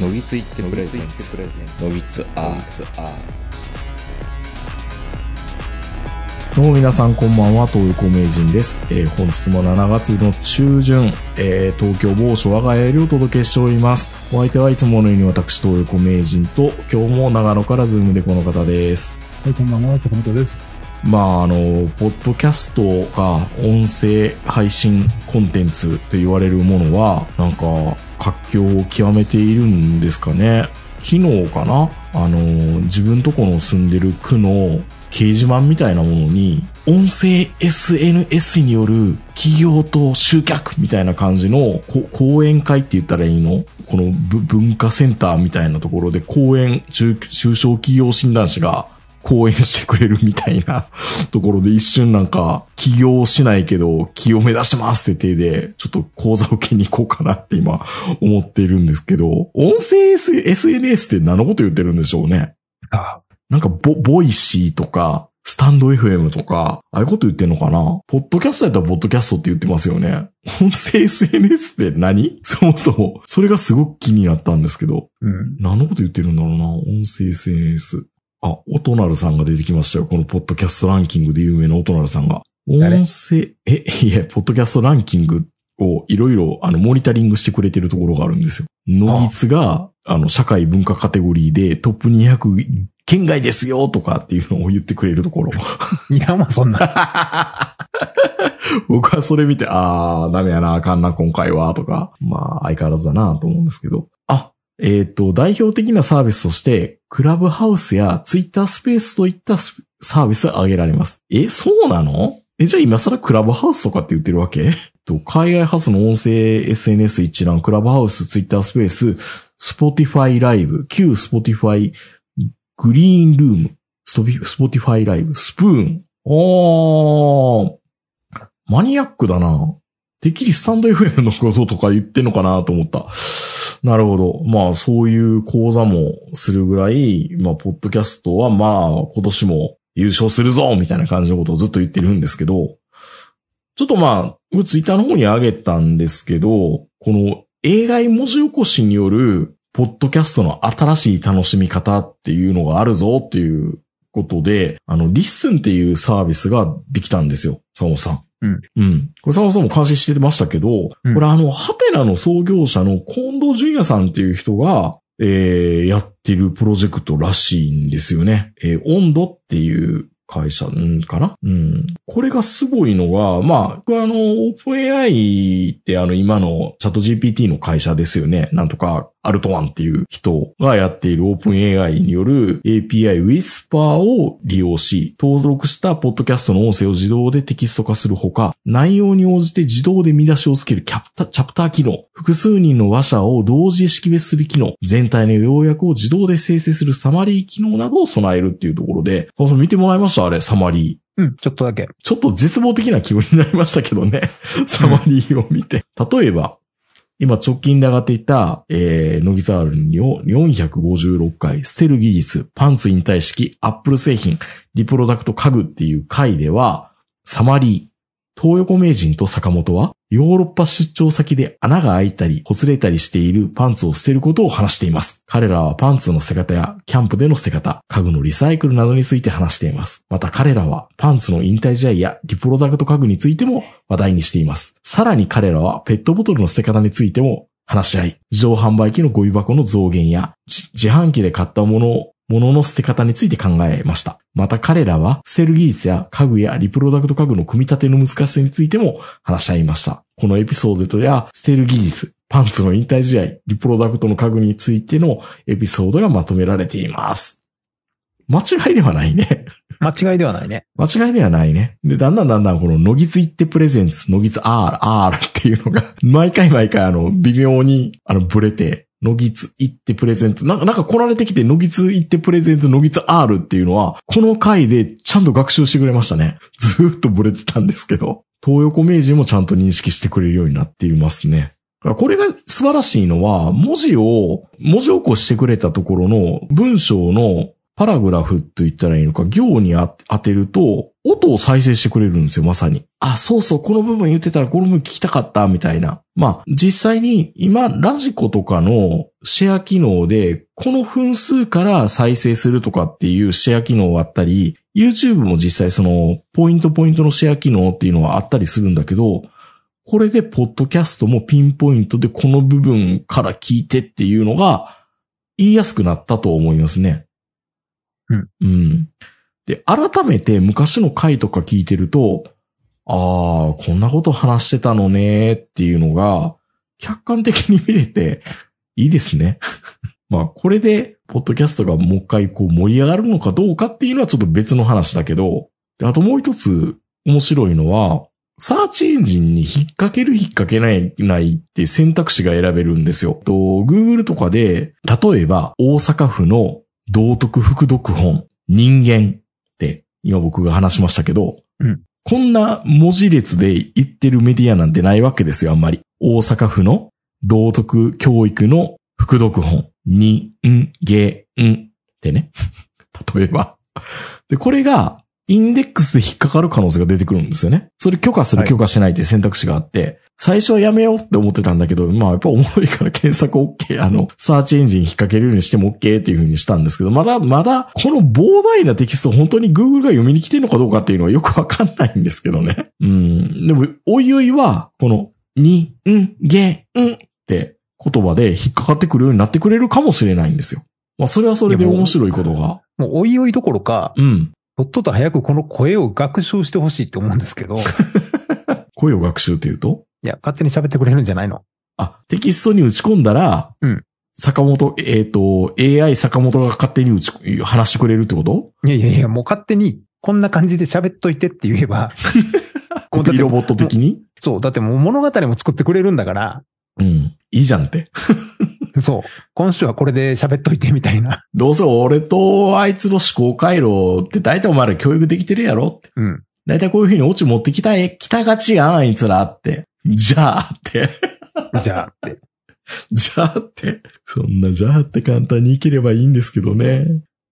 のぎついってプレゼンツノギツ R どうも皆さんこんばんは、東横名人です。えー本日も7月の中旬、えー東京某所我が家よりお届けしております。お相手はいつものように私、東横名人と、今日も長野から Zoom でこの方です。はい、こんばんは、坂本です。まあ、あの、ポッドキャストが音声配信コンテンツと言われるものは、なんか、活況を極めているんですかね。昨日かな？あの、自分とこの住んでる区の掲示板みたいなものに、音声 SNS による企業と集客みたいな感じの講演会って言ったらいいの？この文化センターみたいなところで講演、中中小企業診断士が講演してくれるみたいな ところで一瞬なんか起業しないけど起業目指しますって手でちょっと講座受けに行こうかなって今思っているんですけど、音声 SNS って何のこと言ってるんでしょうね？あ、なんかボ、 Voicy とか、 stand.fm とか、ああいうこと言ってんのかな？ポッドキャストやったらポッドキャストって言ってますよね。音声 SNS って何？そもそも。それがすごく気になったんですけど。うん。何のこと言ってるんだろうな？音声 SNS。あ、オトナルさんが出てきましたよ。このポッドキャストランキングで有名なオトナルさんが。誰？音声、え、いや、ポッドキャストランキングをいろいろ、あの、モニタリングしてくれてるところがあるんですよ。ノギツが、あの、社会文化カテゴリーでトップ200県外ですよとかっていうのを言ってくれるところ。いや、まあそんな。僕はそれ見て、あー、ダメやな、あかんな、今回は、とか、まあ、相変わらずだな、と思うんですけど。あ、えっ、と、代表的なサービスとして、クラブハウスやツイッタースペースといったサービスが挙げられます。え、そうなの？え、じゃあ今更クラブハウスとかって言ってるわけ？と海外発の音声 SNS 一覧、クラブハウス、ツイッタースペース、スポティファイライブ、旧スポティファイグリーンルーム、ストビスポティファイライブ、スプーン。おー、マニアックだな。てっきりスタンド FM のこととか言ってんのかなと思った。なるほど。まあ、そういう講座もするぐらい、まあ、ポッドキャストはまあ、今年も優勝するぞみたいな感じのことをずっと言ってるんですけど、ちょっとまあ、ツイッターの方に上げたんですけど、この AI 文字起こしによる、ポッドキャストの新しい楽しみ方っていうのがあるぞっていうことで、あの、リッスンっていうサービスができたんですよ、佐野さん。うん。うん。これ佐野さんも監視してましたけど、うんこれあの、ハテナの創業者の近藤淳也さんっていう人が、えー、やってるプロジェクトらしいんですよね。えー、オンドっていう会社、んかな？うん。これがすごいのが、まあ、これあの、オープン AI ってあの、今のチャット GPT の会社ですよね。なんとか、アルトワンっていう人がやっているオープン AI による API Whisper を利用し、登録したポッドキャストの音声を自動でテキスト化するほか、内容に応じて自動で見出しをつけるキャプタ、チャプター機能、複数人の話者を同時識別する機能、全体の要約を自動で生成するサマリー機能などを備えるっていうところで、そうそう見てもらいましたあれ、サマリー。うん、ちょっとだけ。ちょっと絶望的な気分になりましたけどね。サマリーを見て。例えば、今直近で上がっていた、えー、ノギザールの456回、ステル技術、パンツ引退式、アップル製品、リプロダクト家具っていう回では、サマリー、東横名人と坂本は、ヨーロッパ出張先で穴が開いたり、ほつれたりしているパンツを捨てることを話しています。彼らはパンツの捨て方や、キャンプでの捨て方、家具のリサイクルなどについて話しています。また彼らは、パンツの引退試合や、リプロダクト家具についても話題にしています。さらに彼らは、ペットボトルの捨て方についても話し合い、自動販売機のゴミ箱の増減や、自販機で買ったものを物の捨て方について考えました。また彼らは、捨てる技術や家具やリプロダクト家具の組み立ての難しさについても話し合いました。このエピソードや、捨てる技術、パンツの引退試合、リプロダクトの家具についてのエピソードがまとめられています。間違いではないね。間違いではないね。間違いではないね。で、だんだんだんだんこの、のぎついってプレゼンツ、のぎつ R、R っていうのが、毎回毎回あの、微妙に、あの、ブレて、のぎついってプレゼンツ、なんか、なんか来られてきて、のぎついってプレゼンツ、のぎつ R っていうのは、この回でちゃんと学習してくれましたね。ずーっとブレてたんですけど、東横名人もちゃんと認識してくれるようになっていますね。これが素晴らしいのは、文字を、文字起こしてくれたところの文章のパラグラフと言ったらいいのか、行に当てると、音を再生してくれるんですよ、まさに。あ、そうそう、この部分言ってたらこの部分聞きたかった、みたいな。まあ、実際に今、ラジコとかのシェア機能で、この分数から再生するとかっていうシェア機能があったり、YouTube も実際その、ポイントポイントのシェア機能っていうのはあったりするんだけど、これで、ポッドキャストもピンポイントでこの部分から聞いてっていうのが、言いやすくなったと思いますね。うん。うん。で、改めて昔の回とか聞いてると、ああ、こんなこと話してたのねっていうのが、客観的に見れて、いいですね。まあ、これで、ポッドキャストがもう一回こう盛り上がるのかどうかっていうのはちょっと別の話だけど、であともう一つ面白いのは、サーチエンジンに引っ掛ける引っ掛けないないって選択肢が選べるんですよ。と、Google とかで、例えば大阪府の道徳副読本、人間って、今僕が話しましたけど、うんこんな文字列で言ってるメディアなんてないわけですよ、あんまり。大阪府の道徳教育の副読本、人間ってね。例えば。で、これが、インデックスで引っかかる可能性が出てくるんですよね。それ許可するはい許可しないって選択肢があって、最初はやめようって思ってたんだけど、まあやっぱおもろいから検索 OK、あの、サーチエンジン引っ掛けるようにしても OK っていう風にしたんですけど、まだ、まだ、この膨大なテキスト本当に Google が読みに来てるのかどうかっていうのはよくわかんないんですけどね。うん。でも、おいおいは、この、に、ん、げ、んって言葉で引っかかってくるようになってくれるかもしれないんですよ。まあそれはそれで面白いことが。もう、おいおいどころか、うん。とっとと早くこの声を学習してほしいって思うんですけど、い 声を学習っていうと？や、勝手に喋ってくれるんじゃないの？あ、テキストに打ち込んだら、うん坂本、えっ、と、AI 坂本が勝手に打ち、話してくれるってこと？いやいやいや、もう勝手に、こんな感じで喋っといてって言えば、コピーロボット的に？そう、だってもう物語も作ってくれるんだから、うん。いいじゃんって。そう、今週はこれで喋っといてみたいな。どうせ俺とあいつの思考回路って大体お前ら教育できてるやろって。うん。大体こういう風にオチ持ってきたい、来たがちやん、あいつらって。じゃあって。じゃあって。じゃあって。そんなじゃあって簡単にいければいいんですけどね。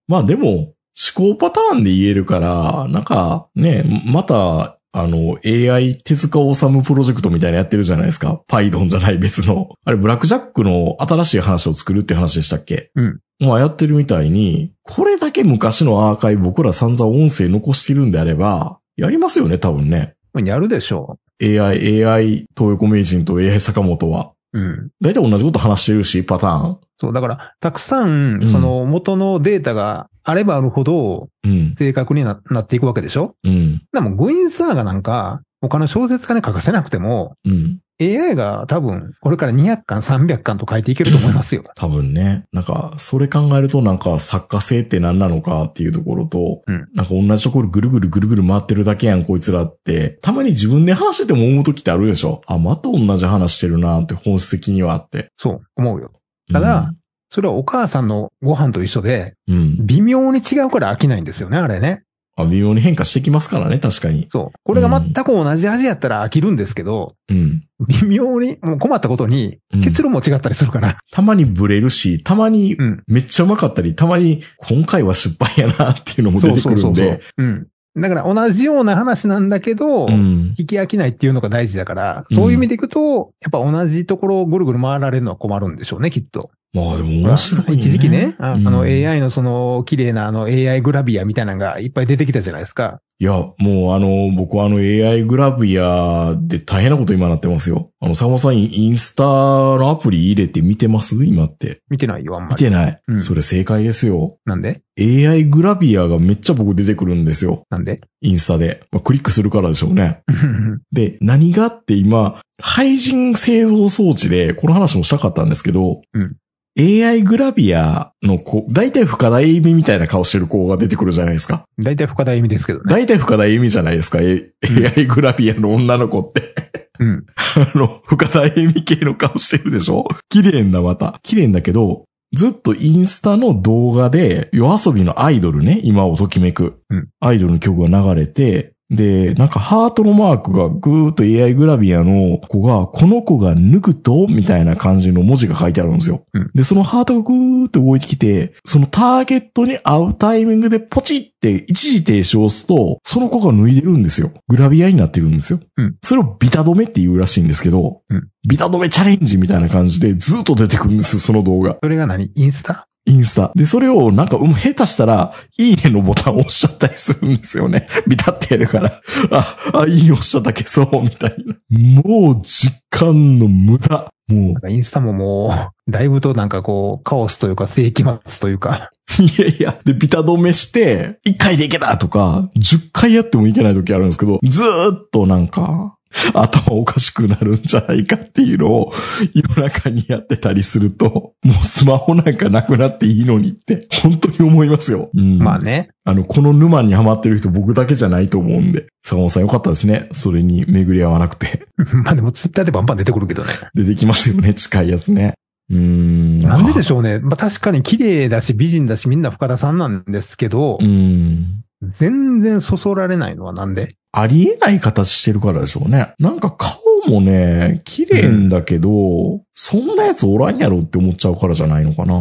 まあでも、思考パターンで言えるから、なんかね、また、あの、AI 手塚治虫プロジェクトみたいなのやってるじゃないですか。パイドンじゃない別の。あれ、ブラックジャックの新しい話を作るって話でしたっけ？うん。まあやってるみたいに、これだけ昔のアーカイブ僕ら散々音声残してるんであれば、やりますよね、多分ね。やるでしょ AI、AI、東横名人と AI 坂本は。う。うん。大体同じこと話してるし、パターン。そう、だから、たくさんう、んその元のデータがあればあるほどうん。正確にななっていくわけでしょ？うん。でも、グイーンサーガなんか、他の小説家に書かせなくても、うん。AI が多分、これから200巻、300巻と書いていけると思いますよ。多分ね。なんか、それ考えるとなんか作家性って何なのかっていうところと、うんなんか同じところぐるぐるぐるぐる回ってるだけやん、こいつらって。たまに自分で話してても思う時ってあるでしょ。あ、また同じ話してるなって本質的にはあって。そう、思うよ。ただそれはお母さんのご飯と一緒で、うん、うん。微妙に違うから飽きないんですよね、あれね。あ微妙に変化してきますからね、確かに。そう。これが全く同じ味やったら飽きるんですけど、うん。微妙に、もう困ったことにうん、結論も違ったりするから。たまにブレるし、たまにうん。めっちゃうまかったり、たまに今回は失敗やなっていうのも出てくるんで。うん。だから同じような話なんだけど、うん。聞き飽きないっていうのが大事だから、そういう意味でいくと、やっぱ同じところをぐるぐる回られるのは困るんでしょうね、きっと。まあでも面白いね。一時期ね、ああのうん AI のその綺麗なあの AI グラビアみたいなのがいっぱい出てきたじゃないですか。いや、もうあの、僕はあの AI グラビアで大変なこと今なってますよ。あの、坂本さんインスタのアプリ入れて見てます？今って。見てないよ、あんまり。見てない。うんそれ正解ですよ。なんで？AI グラビアがめっちゃ僕出てくるんですよ。なんで？インスタで。まあ、クリックするからでしょうね。で、何があって今、廃人製造装置で、この話もしたかったんですけど、うん AI グラビアの子、大体深田恵美みたいな顔してる子が出てくるじゃないですか。大体深田意味ですけどね。大体深田恵美じゃないですか。A- AI グラビアの女の子って。うん。あの、深田恵美系の顔してるでしょ？綺麗んだ、また。綺麗んだけど、ずっとインスタの動画で、夜遊びのアイドルね、今をときめく。うんアイドルの曲が流れて、で、なんかハートのマークがぐーっと AI グラビアの子が、この子が抜くと、みたいな感じの文字が書いてあるんですよ。うんで、そのハートがぐーっと動いてきて、そのターゲットに合うタイミングでポチって一時停止を押すと、その子が脱いでるんですよ。グラビアになってるんですよ。うんそれをビタ止めって言うらしいんですけど、うんビタ止めチャレンジみたいな感じでずっと出てくるんです、その動画。それが何？インスタ？インスタ。で、それをなんか、うん下手したら、いいねのボタンを押しちゃったりするんですよね。ビタってやるから。あ、あ、いいね押しちゃった消そう、みたいな。もう、時間の無駄。もインスタももう、だいぶとなんかこう、カオスというか、世紀末というか、う、いやいや。で、ビタ止めして、1回でいけたとか、10回やってもいけない時あるんですけど、ずーっとなんか、頭おかしくなるんじゃないかっていうのを夜中にやってたりすると、もうスマホなんかなくなっていいのにって、本当に思いますよ。うんまあね。あの、この沼にハマってる人僕だけじゃないと思うんで。坂本さんよかったですね。それに巡り合わなくて。まあでもツイッターでバンバン出てくるけどね。出てきますよね、近いやつね。うーん。なんででししょうね。まあ確かに綺麗だし美人だしみんな深田さんなんですけどう、ん。全然そそられないのはなんで？ありえない形してるからでしょうね。なんか顔もね、綺麗んだけど、そんなやつおらんやろって思っちゃうからじゃないのかな。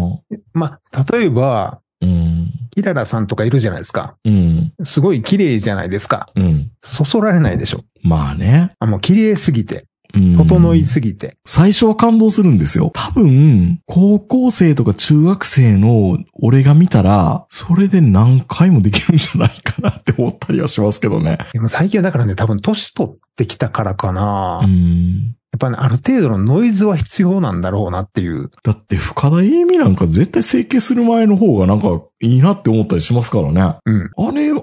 まあ、例えば、うん。キララさんとかいるじゃないですか。うん。すごい綺麗じゃないですか。うん。そそられないでしょ。まあね。あ、もう綺麗すぎて、うん整いすぎて。最初は感動するんですよ。多分、高校生とか中学生の俺が見たら、それで何回もできるんじゃないかなって思ったりはしますけどね。でも最近はだからね、多分年取ってきたからかな。うやん。っぱね、ある程度のノイズは必要なんだろうなっていう。だって深田栄美なんか絶対整形する前の方がなんかいいなって思ったりしますからね。うん。あれ、あの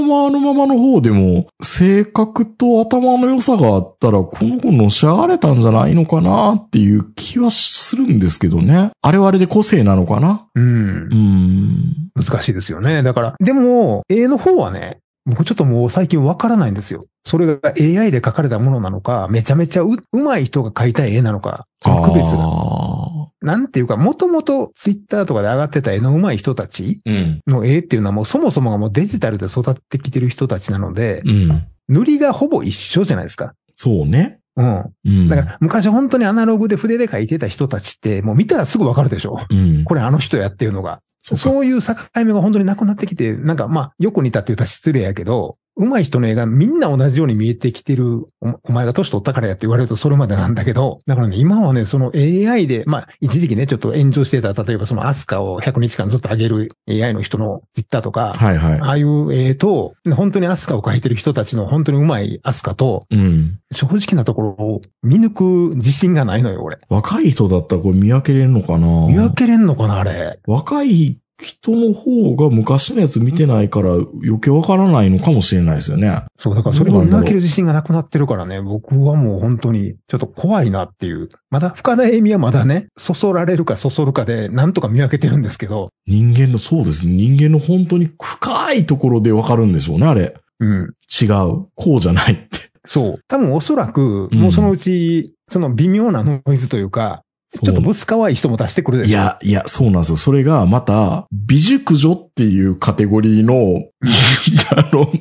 ままあのままの方でも、性格と頭の良さがあったら、この子のし上がれたんじゃないのかなっていう気はするんですけどね。あれはあれで個性なのかな？うんう。ん。難しいですよね。だから、でも、絵の方はね、僕ちょっともう最近わからないんですよ。それが AI で描かれたものなのか、めちゃめちゃう、うまい人が描いた絵なのか、その区別が。あなんていうか、もともとツイッターとかで上がってた絵のうまい人たち。の絵っていうのはもうそもそもがもうデジタルで育ってきてる人たちなので、うん。塗りがほぼ一緒じゃないですか。そうね。うん。うん。だから昔本当にアナログで筆で描いてた人たちってもう見たらすぐわかるでしょ。うん。これあの人やっていうのが。そういう境目が本当になくなってきて、なんかまあ、よく似たって言ったら失礼やけど、上手い人の絵がみんな同じように見えてきてる、おお前が年取ったからやって言われるとそれまでなんだけど、だからね、今はね、その AI で、まあ、一時期ね、ちょっと炎上してた、例えばそのアスカを100日間ずっと上げる AI の人のツイッターとか、はいはい。ああいう絵と、本当にアスカを描いてる人たちの本当に上手いアスカと、うん。正直なところを見抜く自信がないのよ、俺。若い人だったらこれ見分けれるのかな？見分けれんのかな、あれ。若い人の方が昔のやつ見てないから余計わからないのかもしれないですよね。そう、だからそれを見分ける自信がなくなってるからね、僕はもう本当にちょっと怖いなっていう。まだ深田恵美はまだね、そそられるかそそるかで、なんとか見分けてるんですけど、人間の、そうですね。人間の本当に深いところでわかるんでしょうね、あれ。うん。違う。こうじゃないって。そう。多分おそらく、うんもうそのうち、その微妙なノイズというか、ちょっとブス可愛い人も出してくるでしょ。いや、いや、そうなんですよ。それが、また、美熟女っていうカテゴリーの、あの、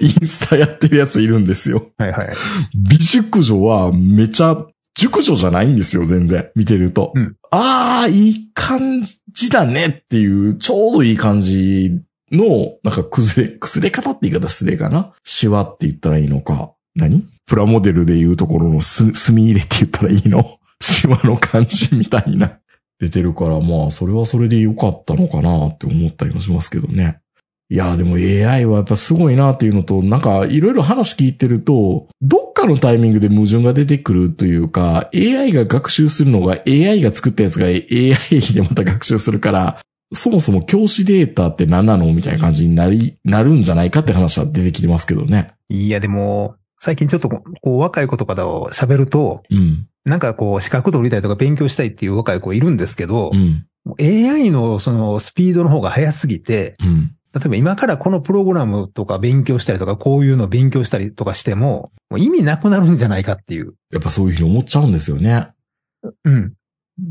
インスタやってるやついるんですよ。はいはい。美熟女はめちゃ、熟女じゃないんですよ、全然。見てると。うんああ、いい感じだねっていう、ちょうどいい感じの、なんか崩れ、崩れ方って言い方失礼かな？シワって言ったらいいのか。何？プラモデルで言うところのす、墨入れって言ったらいいの？シワの感じみたいな。出てるから、まあ、それはそれで良かったのかなって思ったりもしますけどね。いや、でも AI はやっぱすごいなっていうのと、なんかいろいろ話聞いてると、どっかのタイミングで矛盾が出てくるというか、AI が学習するのが AI が作ったやつが AI でまた学習するから、そもそも教師データって何なのみたいな感じになり、なるんじゃないかって話は出てきてますけどね。いや、でも、最近ちょっとこう、若い子とかと喋ると、うん。なんかこう、資格取りたいとか勉強したいっていう若い子いるんですけどう、ん。AI のそのスピードの方が速すぎて、うん。例えば今からこのプログラムとか勉強したりとか、こういうのを勉強したりとかしても、もう意味なくなるんじゃないかっていう。やっぱそういうふうに思っちゃうんですよね。うん。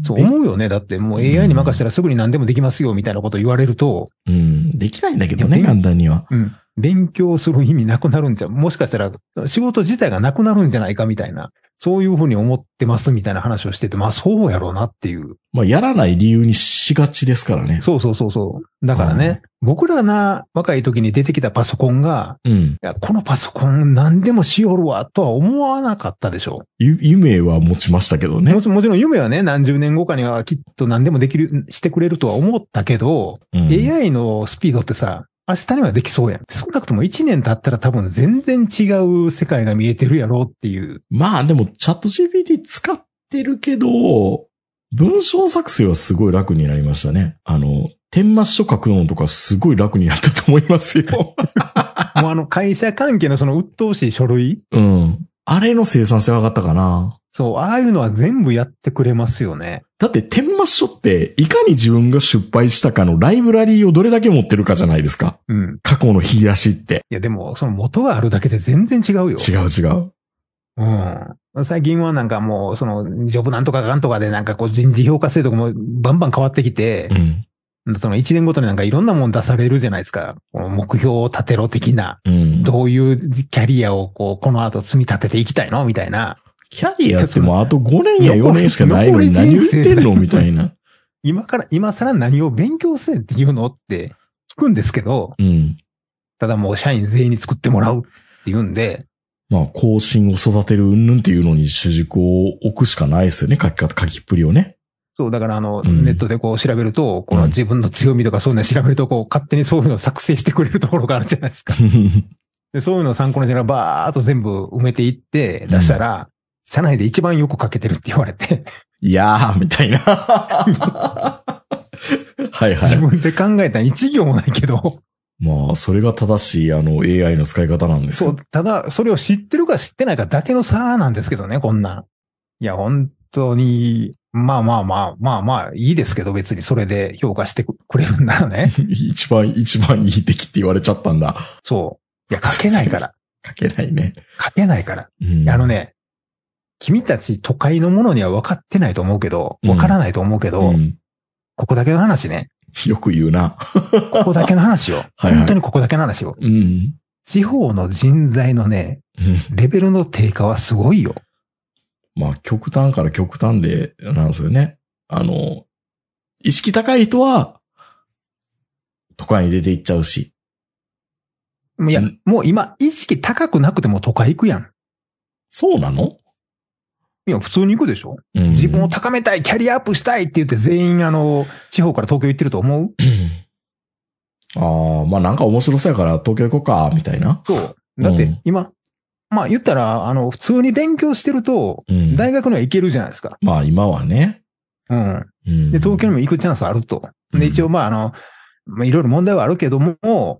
そう思うよね。だってもう AI に任せたらすぐに何でもできますよみたいなこと言われると、うん。できないんだけどね、簡単には。うん。勉強する意味なくなるんじゃ、もしかしたら仕事自体がなくなるんじゃないかみたいな、そういうふうに思ってますみたいな話をしてて、まあそうやろうなっていう。まあ、やらない理由にしがちですからね。そうそうそうそう。だからね、僕らが若い時に出てきたパソコンが、うん。いや、このパソコン何でもしよるわとは思わなかったでしょ。ゆ夢は持ちましたけどねも。ちもちろん夢はね、何十年後かにはきっと何でもできる、してくれるとは思ったけど、うん AI のスピードってさ、明日にはできそうやん。少なくとも1年経ったら多分全然違う世界が見えてるやろうっていう。まあでも、チャット GPT 使ってるけど、文章作成はすごい楽になりましたね。あの、天末書書くのとかすごい楽になったと思いますよ。もうあの会社関係のその鬱陶しい書類うん。あれの生産性は上がったかな。そう、ああいうのは全部やってくれますよね。だって、天末書って、いかに自分が失敗したかのライブラリーをどれだけ持ってるかじゃないですか。うん。過去の引き出しって。いや、でも、その元があるだけで全然違うよ。違う違う。うん。最近はなんかもう、その、ジョブなんとかかんとかでなんかこう人事評価制度もバンバン変わってきてう、ん。その1年ごとになんかいろんなもん出されるじゃないですか。この目標を立てろ的な。うん。どういうキャリアをこう、この後積み立てていきたいの？みたいな。キャリアってもうあと5年や4年しかないのに何言ってんのみたいな。今から、今更何を勉強せっていうのって聞くんですけど、うん。ただもう社員全員に作ってもらうって言うんで、まあ、更新を育てるうんぬんっていうのに主軸を置くしかないですよね。書き方、書きっぷりをね。そう、だからあの、うんネットでこう調べると、この自分の強みとかそういうの調べると、こう勝手にそういうのを作成してくれるところがあるじゃないですか。で、そういうのを参考にしながらバーっと全部埋めていって出したら、社内で一番よく書けてるって言われて、いやー、みたいな。はいはい。自分で考えた一行もないけど、まあ、それが正しい、あの、AI の使い方なんですよそう、ただ、それを知ってるか知ってないかだけの差なんですけどね、こんなん。いや、本当に、まあまあまあ、まあまあ、いいですけど、別にそれで評価してくれるんならね。一番、一番いい出来って言われちゃったんだ。そう。いや、書けないから。書けないね。書けないから。うんあの。ね、君たち都会のものには分かってないと思うけど、うん分からないと思うけど、うんここだけの話ね。よく言うな。ここだけの話よ。はいはい本当にここだけの話よ。うん。地方の人材のね、うんレベルの低下はすごいよ。まあ、極端から極端で、なんですよね。あの、意識高い人は、都会に出て行っちゃうし。いや、うんもう今、意識高くなくても都会行くやん。そうなの？いや、普通に行くでしょ？うん自分を高めたい、キャリアアップしたいって言って全員あの、地方から東京行ってると思う？ああ、まあなんか面白そうやから東京行こうか、みたいな。そう。だってうん今、まあ言ったら、あの、普通に勉強してると、うん。大学には行けるじゃないですか。まあ今はね。うん。うん。で、東京にも行くチャンスあると。うんで、一応、まあ、あの、まあ、いろいろ問題はあるけども、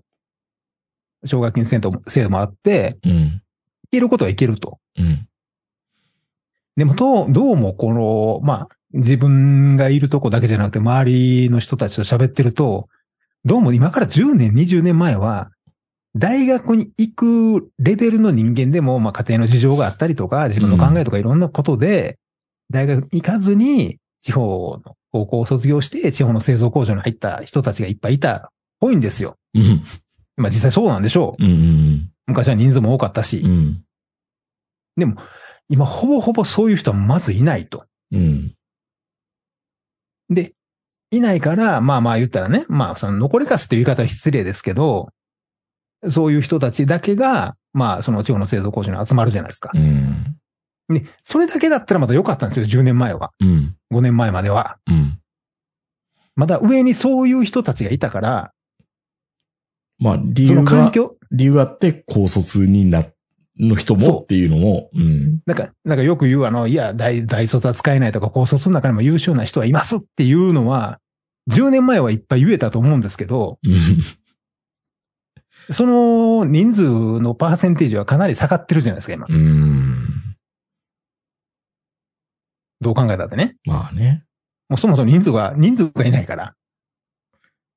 奨学金制度も制度もあって、うん。行けることは行けると。うん。でも、どう、どうも、この、まあ、自分がいるとこだけじゃなくて、周りの人たちと喋ってると、どうも今から10年、20年前は、大学に行くレベルの人間でも、まあ、家庭の事情があったりとか、自分の考えとかいろんなことで、大学行かずに、地方の高校を卒業して、地方の製造工場に入った人たちがいっぱいいたっぽいんですよ。うん。まあ、実際そうなんでしょう。うん。昔は人数も多かったしう。ん。でも、今、ほぼほぼそういう人はまずいないと。うん。で、いないから、まあまあ言ったらね、まあその残りかすっていう言い方は失礼ですけど、そういう人たちだけが、まあその地方の製造工場に集まるじゃないですかう。ん。で、それだけだったらまだ良かったんですよ、10年前は。うん。5年前までは。うん。まだ上にそういう人たちがいたから、まあ、理そ由が、の環境、理由あって高卒にな、の人もっていうのも、うん。なんか、なんかよく言うあの、いや、大、大卒は使えないとか、高卒の中にも優秀な人はいますっていうのは、10年前はいっぱい言えたと思うんですけど、うん。その人数のパーセンテージはかなり下がってるじゃないですか、今。うん。どう考えたってね。まあね。もうそもそも人数が、人数がいないから。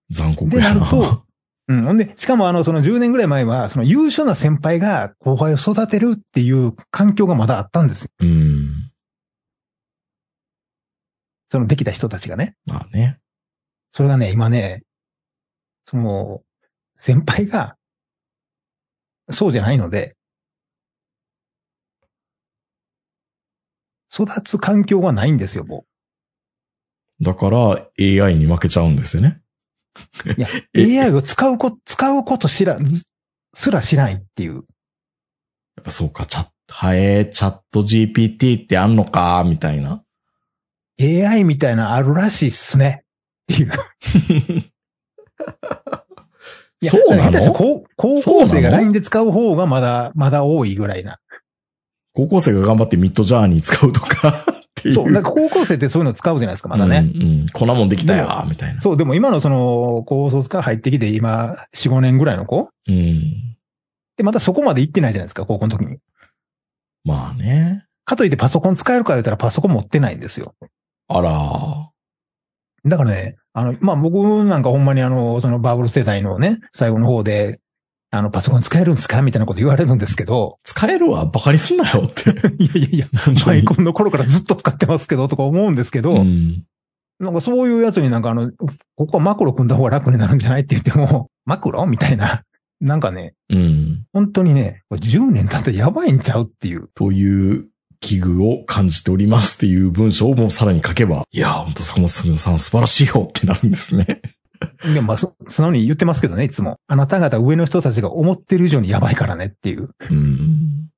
残酷で、なやな。ると、うん。ほんで、しかもあの、その10年ぐらい前は、その優秀な先輩が後輩を育てるっていう環境がまだあったんですよ。うん。そのできた人たちがね。まあね。それがね、今ね、その、先輩がそうじゃないので、育つ環境がないんですよ、もだから AI に負けちゃうんですよね。う。いや、え AI を使うこ、使うこと知ら、ずすら知らないっていう。やっぱそうか、チャット、はえー、チャット GPT ってあんのか、みたいな。AI みたいなあるらしいっすね。っていう。いやそうなの？高高校生が LINE で使う方がまだ、まだ多いぐらいな。高校生が頑張ってミッドジャーニー使うとかっていう。そう。なんか高校生ってそういうの使うじゃないですか、まだね。うん、うん。こんなもんできたよ、みたいな。そう、でも今のその、高卒から入ってきて今、4、5年ぐらいの子？うん。で、まだそこまで行ってないじゃないですか、高校の時に。まあね。かといってパソコン使えるか言ったらパソコン持ってないんですよ。あら。だからね、あの、まあ、僕なんかほんまにあの、そのバブル世代のね、最後の方で、あの、パソコン使えるんですか？みたいなこと言われるんですけど、使えるわ、バカにすんなよって。いやいやいや、マイコンの頃からずっと使ってますけど、とか思うんですけど、うん。なんかそういうやつになんかあの、ここはマクロ組んだ方が楽になるんじゃないって言っても、マクロみたいな。なんかね、うん。本当にね、これ10年経ってやばいんちゃうっていう。という危惧を感じておりますっていう文章をもうさらに書けば、いや、本当坂本さん素晴らしいよってなるんですね。でもまあ、そ素直に言ってますけどね、いつも。あなた方上の人たちが思ってる以上にやばいからねっていう。うん。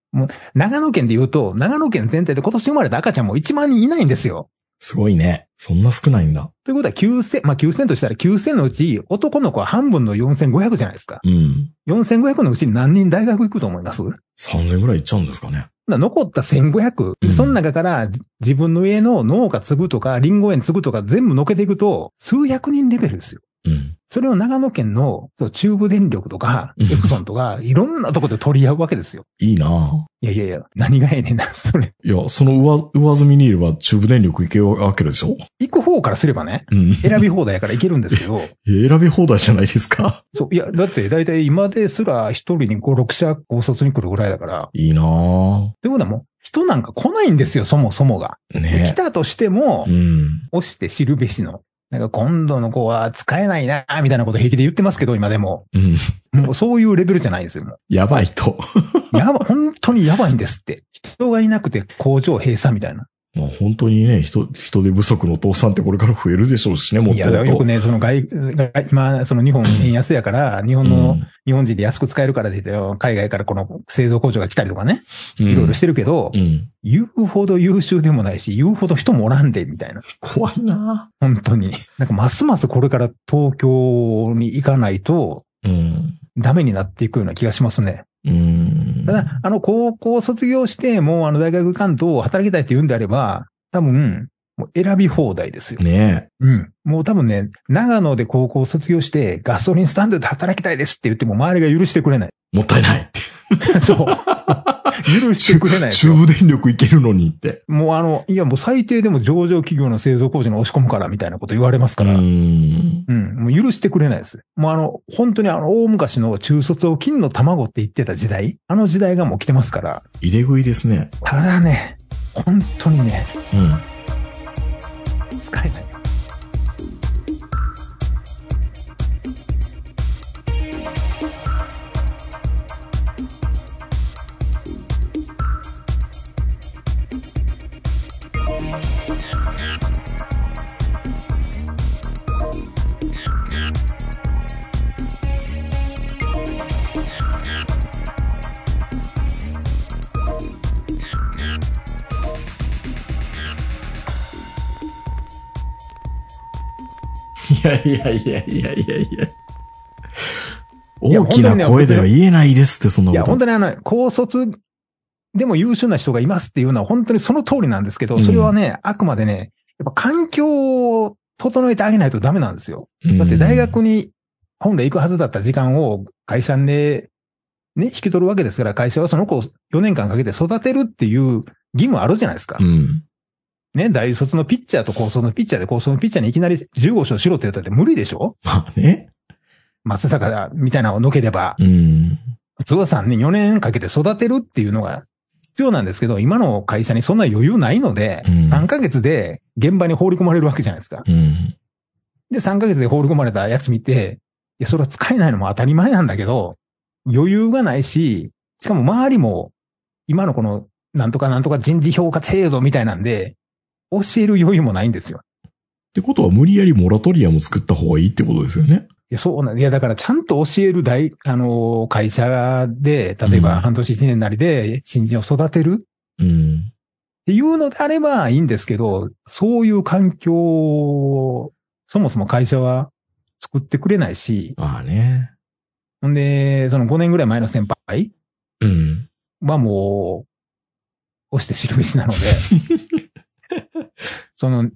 長野県で言うと、長野県全体で今年生まれた赤ちゃんも1万人いないんですよ。すごいね。そんな少ないんだ。ということは9000、まあ9000としたら9000のうち男の子は半分の4500じゃないですか。うん。4500のうちに何人大学行くと思います？3000ぐらいいっちゃうんですかね。だ残った1500、うんその中からじ自分の家の農家継ぐとか、リンゴ園継ぐとか全部のけていくと、数百人レベルですよ。うん。それを長野県のそう中部電力とか、うんエプソンとか、いろんなとこで取り合うわけですよ。いいないやいやいや、何がええねんな、それ。いや、その上、上積みにいれば中部電力行けるわけでしょ？行く方からすればね、うん。選び放題やから行けるんですけど、いや選び放題じゃないですか。そう、いや、だって大体今ですら一人に5、6社高卒に来るぐらいだから、いいなぁ。ということはもう、人なんか来ないんですよ、そもそもが。で来ねたとしてもう、ん。押して知るべしの。なんか今度の子は使えないな、みたいなこと平気で言ってますけど、今でも。うん。もうそういうレベルじゃないんですよ。もやばいと。うやば、本当にやばいんですって。人がいなくて工場閉鎖みたいな。まあ本当にね、人、人手不足のお父さんってこれから増えるでしょうしね、もっといや、よくね、その外、今、その日本円安やから、日本の、日本人で安く使えるからって言って、海外からこの製造工場が来たりとかね、うんいろいろしてるけど、うん。言うほど優秀でもないし、言うほど人もおらんで、みたいな。怖いな本当に。なんかますますこれから東京に行かないとうん。ダメになっていくような気がしますね。うん。ただ、あの、高校卒業して、もうあの、大学関東働きたいって言うんであれば、多分、もう選び放題ですよ。ねうん。もう多分ね、長野で高校卒業して、ガソリンスタンドで働きたいですって言っても周りが許してくれない。え。もったいないって。そう。許してくれない。中部電力いけるのにって。もうあの、いやもう最低でも上場企業の製造工場に押し込むからみたいなこと言われますうから。ん。うん。もう許してくれないです。もうあの、本当にあの、大昔の中卒を金の卵って言ってた時代、あの時代がもう来てますから。入れ食いですね。ただね、本当にね、うん。使えない。やいやいやいやいやいや。いや大きな声では言えないですって、そんないや、こと。本当にあの、高卒でも優秀な人がいますっていうのは本当にその通りなんですけど、うんそれはね、あくまでね、やっぱ環境を整えてあげないとダメなんですよ。だって大学に本来行くはずだった時間を会社でね、引き取るわけですから、会社はその子を4年間かけて育てるっていう義務あるじゃないですか。うん。ね、大卒のピッチャーと高卒のピッチャーで高卒のピッチャーにいきなり15勝しろって言ったって無理でしょ？まあね。松坂みたいなのをのければ。うん。普通は3年、4年かけて育てるっていうのが必要なんですけど、今の会社にそんな余裕ないので、うん3ヶ月で現場に放り込まれるわけじゃないですか。うん。で、3ヶ月で放り込まれたやつ見て、いや、それは使えないのも当たり前なんだけど、余裕がないし、しかも周りも、今のこの、なんとかなんとか人事評価制度みたいなんで、教える余裕もないんですよ。ってことは無理やりモラトリアム作った方がいいってことですよね。いや、そうなんいや、だからちゃんと教える大、あのー会社で、例えうんば半年一年なりで新人を育てるうん。っていうのであればいいんですけど、そういう環境を、そもそも会社は作ってくれないし、まあね。ほんで、その5年ぐらい前の先輩うん。はもう、押して知るべしなので、その、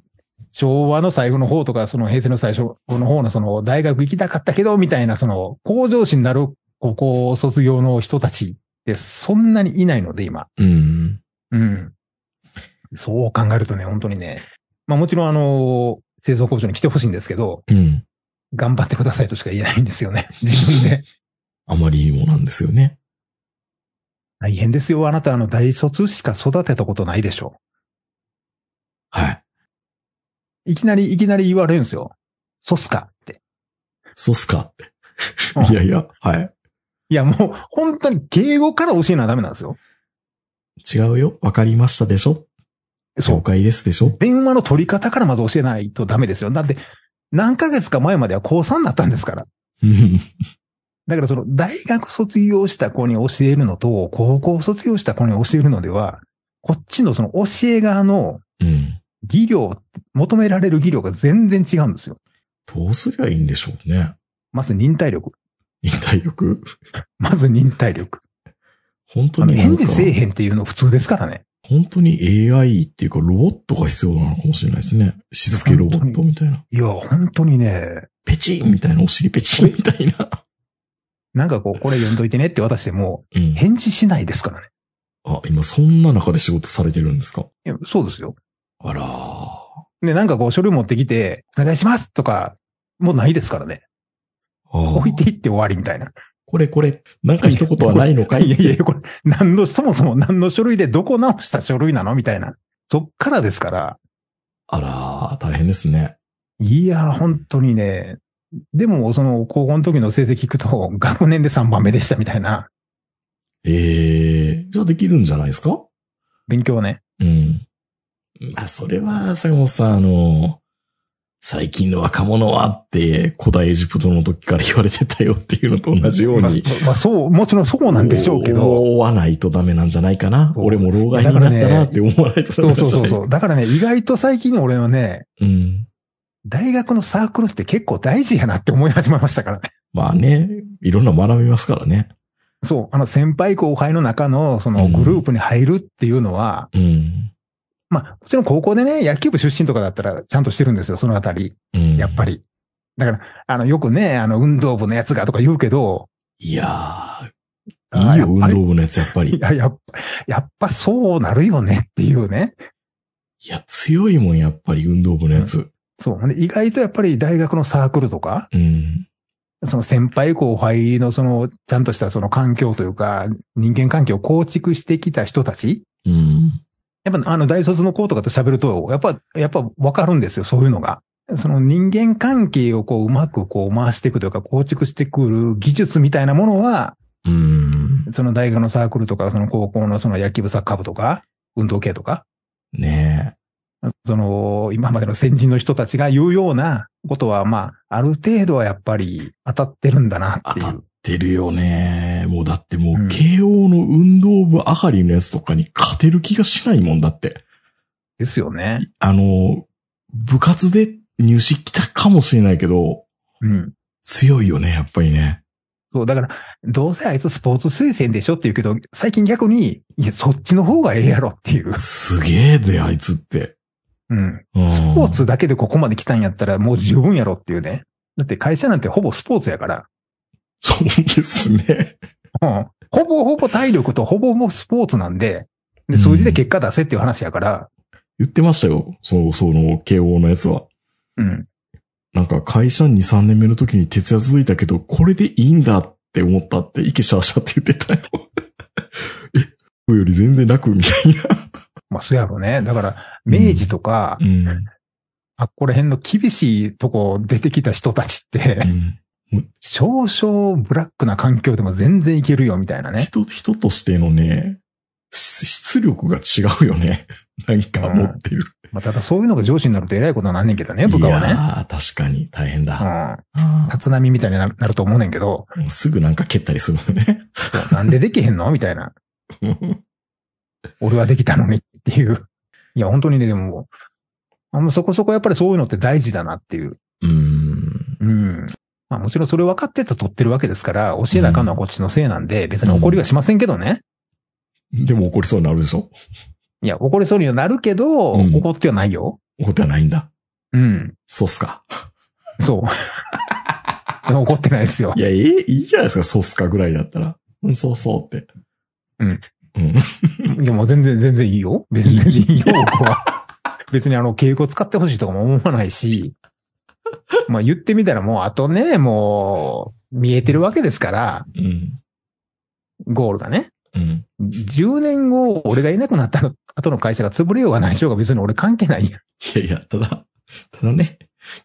昭和の最後の方とか、その平成の最初の方のその大学行きたかったけど、みたいなその向上心になる高校卒業の人たちってそんなにいないので、今。うん。うん。そう考えるとね、本当にね。まあもちろんあの、製造工場に来てほしいんですけど、うん。頑張ってくださいとしか言えないんですよね。自分で。あまりにもなんですよね。大変ですよ。あなたあの大卒しか育てたことないでしょ。はい。いきなり、いきなり言われるんですよ。そうっすかって。そうっすかって。うんいやいや、はい。いやもう、本当に敬語から教えなダメなんですよ。違うよ。わかりましたでしょ？了そう。解ですでしょ？電話の取り方からまず教えないとダメですよ。だって、何ヶ月か前までは高3だったんですから。うん。だからその大学卒業した子に教えるのと、高校卒業した子に教えるのでは、こっちのその教え側のうん。技量、求められる技量が全然違うんですよ。どうすりゃいいんでしょうね。まず忍耐力。忍耐力？まず忍耐力。本当に返事せえへんっていうの普通ですからね。本当に AI っていうかロボットが必要なのかもしれないですね。しつけロボットみたいな。いや、本当にね、ペチンみたいな、お尻ペチンみたいな。なんかこう、これ読んどいてねって渡しても、うん。返事しないですからね。あ、今そんな中で仕事されてるんですか？いやそうですよ。あらー。で、なんかこう、書類持ってきて、お願いしますとか、もうないですからね。置いていって終わりみたいな。これこれ、なんか一言はないのかいいやいや、これ、何の、そもそも何の書類でどこ直した書類なのみたいな。そっからですから。あらー、大変ですね。いや、本当にね。でも、その、高校の時の成績聞くと、学年で3番目でしたみたいな。ええー、じゃあできるんじゃないですか？勉強ね。うん。まあ、それは、坂本さん、あの、最近の若者はって古代エジプトの時から言われてたよっていうのと同じようまあに。まあ、そう、もちろんそうなんでしょうけど。思わないとダメなんじゃないかな。俺も老害になったなって思わないとダそうメなんじゃないそうそうそう。だからね、意外と最近俺はね、うん。大学のサークルって結構大事やなって思い始めましたからね。まあね、いろんな学びますからね。そう、あの先輩後輩の中のそのグループに入るっていうのは、うん。まあ、もちろん高校でね、野球部出身とかだったらちゃんとしてるんですよ、そのあたり。うん。やっぱ。り。だから、あの、よくね、あの、運動部のやつがとか言うけど、いやあー、いいよ、運動部のやつ、やっぱりい。や、やっぱ、やっぱそうなるよねっていうね。いや、強いもん、やっぱり運動部のやつ。そう。ほんで意外とやっぱり大学のサークルとか、うん。その先輩後輩のその、ちゃんとしたその環境というか、人間関係を構築してきた人たち、うん。やっぱあの大卒の子とかと喋ると、やっぱ、やっぱわかるんですよ、そういうのが。その人間関係をこううまくこう回していくというか構築してくる技術みたいなものは、うん。その大学のサークルとか、その高校のその野球部サッカー部とか、運動系とか、ねその今までの先人の人たちが言うようなことは、まあ、ある程度はやっぱり当たってるんだなっていうっ。てるよね。もうだってもう、うん慶応の運動部上がりのやつとかに勝てる気がしないもんだって。ですよね。あの、部活で入試来たかもしれないけど、うん。強いよね、やっぱりね。そう、だから、どうせあいつスポーツ推薦でしょって言うけど、最近逆に、いや、そっちの方がええやろっていう。すげえで、あいつって。うん。うんスポーツだけでここまで来たんやったらもう十分やろっていうね。だって会社なんてほぼスポーツやから。そうですね。うん。ほぼほぼ体力とほぼもうスポーツなんで、で、数字で結果出せっていう話やから。言ってましたよ。そう、その、慶応のやつは。うん。なんか会社2、3年目の時に徹夜続いたけど、これでいいんだって思ったって、イケシャーシャって言ってたよ。え、僕より全然楽みたいな。まあ、そうやろうね。だから、明治とか、うん。あっこら辺の厳しいとこ出てきた人たちって、うん。少々ブラックな環境でも全然いけるよ、みたいなね。人、人としてのね、し出力が違うよね。なんか持ってる。まあ、ただそういうのが上司になると偉いことはなんねんけどね、部下はね。いやー確かに大変だ。うん。あ立波みたいになるなると思うねんけど、すぐなんか蹴ったりするよね。なんでできへんのみたいな。俺はできたのにっていう。いや、本当にね、でも、あんまそこそこやっぱりそういうのって大事だなっていう。うーん。うん。まあもちろんそれ分かってたとってるわけですから、教えなあかんのはこっちのせいなんで、別に怒りはしませんけどね。でも怒りそうになるでしょ？いや、怒りそうにはなるけど、うん怒ってはないよ。怒ってはないんだ。うん。そうっすか。そう。怒ってないですよい。や、ええいいじゃないですか、そうっすかぐらいだったら。うん、そうそうって。うん。うん。いや、もう全然、全然いいよ。全然いいよ、僕は。別にあの、敬語使ってほしいとかも思わないし、まあ言ってみたらもう、あとね、もう、見えてるわけですから、うん。ゴールがね。うん。10年後、俺がいなくなった後の会社が潰れようが何しようが別に俺関係ないやん。いやいや、ただ、ただね、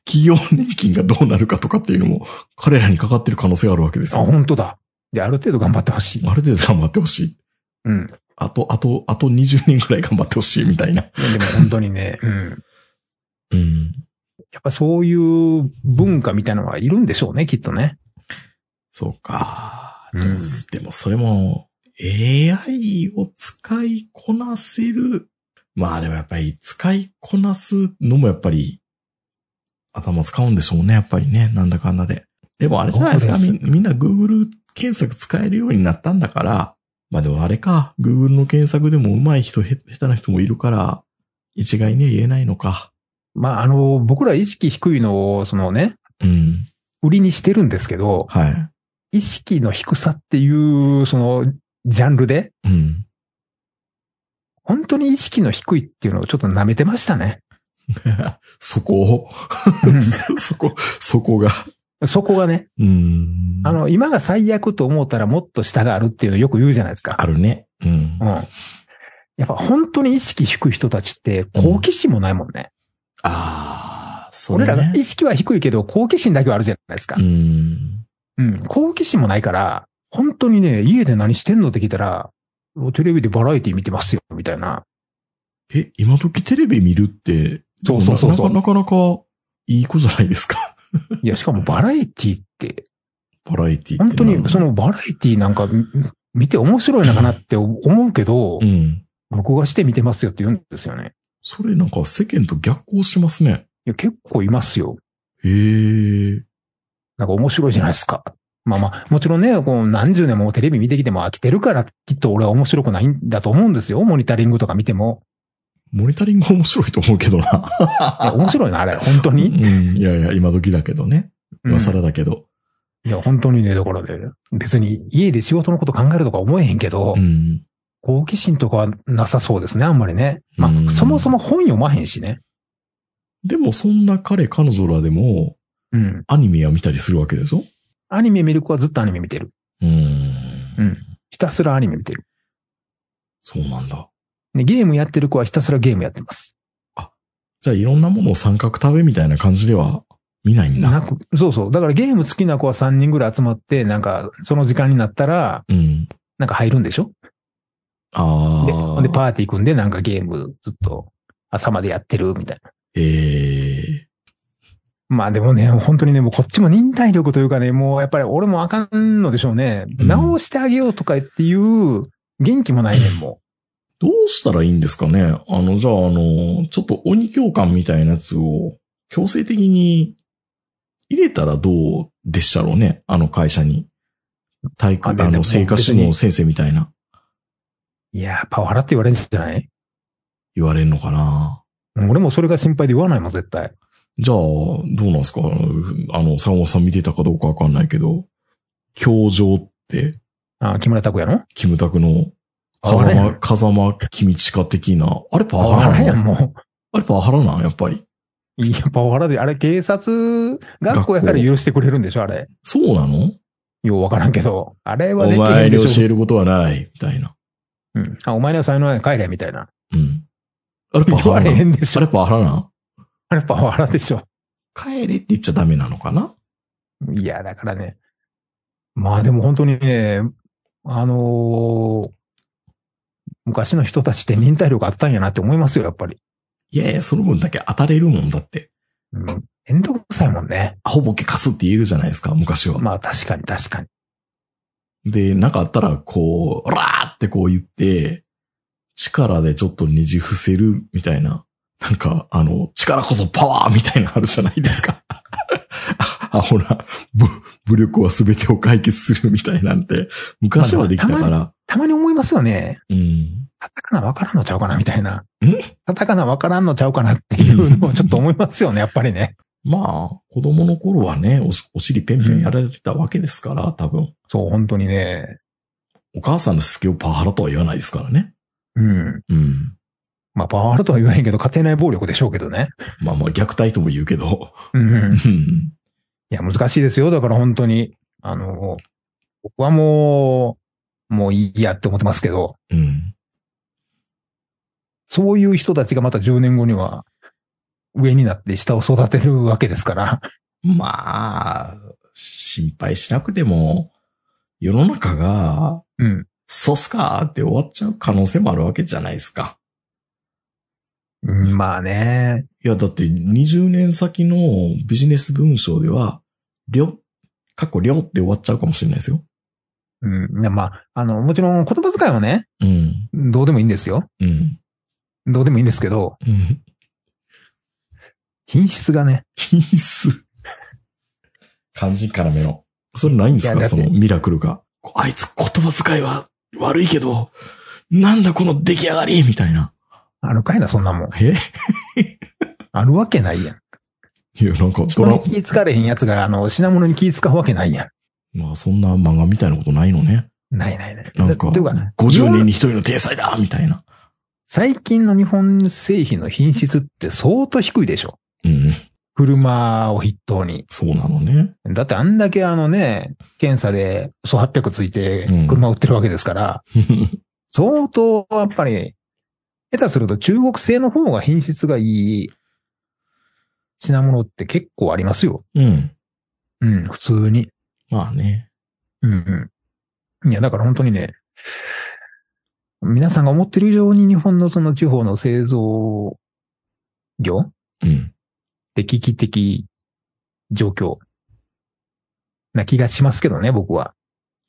企業年金がどうなるかとかっていうのも、彼らにかかってる可能性があるわけですあ、よ。本当だ。で、ある程度頑張ってほしい。ある程度頑張ってほしい。うん。あと、あと、あと20年くらい頑張ってほしいみたいな。でも本当にね、うん。うん。やっぱそういう文化みたいなのがいるんでしょうね、きっとね。そうか。うんでも、それも、AI を使いこなせる。まあでもやっぱり使いこなすのもやっぱり頭使うんでしょうね、やっぱりね。なんだかんだで。でもあれじゃないですか。すみみんな Google 検索使えるようになったんだから。まあでもあれか。Google の検索でも上手い人、へ下手な人もいるから、一概には言えないのか。まあ、あの、僕ら意識低いのを、そのね、うん。売りにしてるんですけど、はい。意識の低さっていう、その、ジャンルで、うん。本当に意識の低いっていうのをちょっと舐めてましたね。そこを、そ そこ、そこが？そこがね、うん。あの、今が最悪と思ったらもっと下があるっていうのよく言うじゃないですか。あるね。うんう。ん。やっぱ本当に意識低い人たちって好奇心もないもんね。ああ、それ、ね。俺らが意識は低いけど好奇心だけはあるじゃないですかう。ん。うん。好奇心もないから、本当にね、家で何してんのって聞いたら、テレビでバラエティ見てますよ、みたいな。え、今時テレビ見るって、そうそうそうそうなかなかなかいい子じゃないですか。いや、しかもバラエティって、バラエティって。本当にそ、のバラエティなんかみ見て面白いのかなって思うけどう、ん。録画して見てますよって言うんですよね。それなんか世間と逆行してますね。いや、結構いますよ。へえ。なんか面白いじゃないですか。まあまあ、もちろんね、こう何十年もテレビ見てきても飽きてるから、きっと俺は面白くないんだと思うんですよ。モニタリングとか見ても。モニタリング面白いと思うけどな。いや、面白いな、あれ、本当うに。ん。いやいや、今時だけどね。うん今更だけど。いや、本当にね、だからね、別に家で仕事のこと考えるとか思えへんけど、うん。好奇心とかはなさそうですね、あんまりね。まうんあ、そもそも本読まへんしね。でもそんな彼、彼女らでも、うん。アニメは見たりするわけでしょ？アニメ見る子はずっとアニメ見てる。うーん。うんひたすらアニメ見てる。そうなんだ。でゲームやってる子はひたすらゲームやってます。じゃあいろんなものを三角食べみたいな感じでは見ないんだ。なく、そうそう。だからゲーム好きな子は3人ぐらい集まって、なんか、その時間になったら、うん。なんか入るんでしょ？あで、あ。で、パーティー組んで、なんかゲームずっと朝までやってるみたいな。ええまあでもね、本当にね、もうこっちも忍耐力というかね、もうやっぱり俺もあかんのでしょうね。うん直してあげようとかっていう元気もないねん、もどうしたらいいんですかねあの、じゃあ、あの、ちょっと鬼教官みたいなやつを強制的に入れたらどうでしたろうねあの会社に。体育、あの、生活史の先生みたいなう。いやー、パワハラって言われるんじゃない？言われるのかな？俺もそれが心配で言わないもん、絶対。じゃあ、どうなんですか？あの、坂本さん見てたかどうかわかんないけど、教場って、あ、木村拓哉の？キムタクの風間、風間君近的な、あれパパワハラやん、もあれパワハラなんやっぱり。う。いや、パワハラで、あれ警察学校やから許してくれるんでしょ、あれ。そうなの？ようわからんけど。あれはできへお前にんでしょ。教えることはない、みたいな。うん。あ、お前には才能ない帰れ、みたいな。うん。あれパワハラ？な。あれパワハラなんあれパワハラでしょ。帰れって言っちゃダメなのかな？いや、だからね。まあでも本当にね、あのー昔の人たちって忍耐力あったんやなって思いますよ、やっぱり。いやいや、その分だけ当たれるもんだって。うん。めんどくさいもんね。アホボケ貸すって言えるじゃないですか、昔は。まあ確かに確かに。で、なんかあったら、こう、オラーってこう言って、力でちょっとねじ伏せるみたいな。なんか、あの、力こそパワーみたいなのあるじゃないですか。あ、ほら、ぶ武力は全てを解決するみたいなんて、昔はできたから。たまに思いますよね。うん。カタカナわからんのちゃうかなみたいな。ん？カタカナわからんのちゃうかなっていうのをちょっと思いますよね、やっぱりね。まあ、子供の頃はね、おお尻ペンペンやられてたわけですから、多分。そう、本当にね。お母さんのしつけをパワハラとは言わないですからね。うん。うん。まあ、パワハラとは言わへんけど、家庭内暴力でしょうけどね。まあまあ、虐待とも言うけど。うん。ういん。や、難しいですよ。だから本当に。あの、僕はもう、もういいやって思ってますけど、うん。そういう人たちがまた10年後には、上になって下を育てるわけですから。まあ、心配しなくても、世の中が、うん。そうっすかって終わっちゃう可能性もあるわけじゃないですか。うんまあね。いや、だって20年先のビジネス文章では、りょ、かっこりょって終わっちゃうかもしれないですよ。うん。いやまあ、あの、もちろん言葉遣いはね、うん。どうでもいいんですよ。うん。どうでもいいんですけど、うん。品質がね、品質。漢字からめの。それないんですか？そのミラクルが。あいつ言葉遣いは悪いけど、なんだこの出来上がり？みたいな。あるかいな、そんなもん。え？あるわけないやん。いや、なんか人に、気使われへんやつが、あの、品物に気使うわけないやまあそんな漫画みたいなことないのね。ん。ないないない。なんか、というか、50年に一人の天才だみたいな。最近の日本製品の品質って相当低いでしょ。うん。車を筆頭に。そうなのね。だってあんだけあのね、検査で総800ついてうん車売ってるわけですから、相当やっぱり、下手すると中国製の方が品質がいい品物って結構ありますよ。うん。うん、普通に。まあね。うんうん。いや、だから本当にね、皆さんが思ってる以上に日本のその地方の製造業っうん。て危機的状況な気がしますけどね、僕は。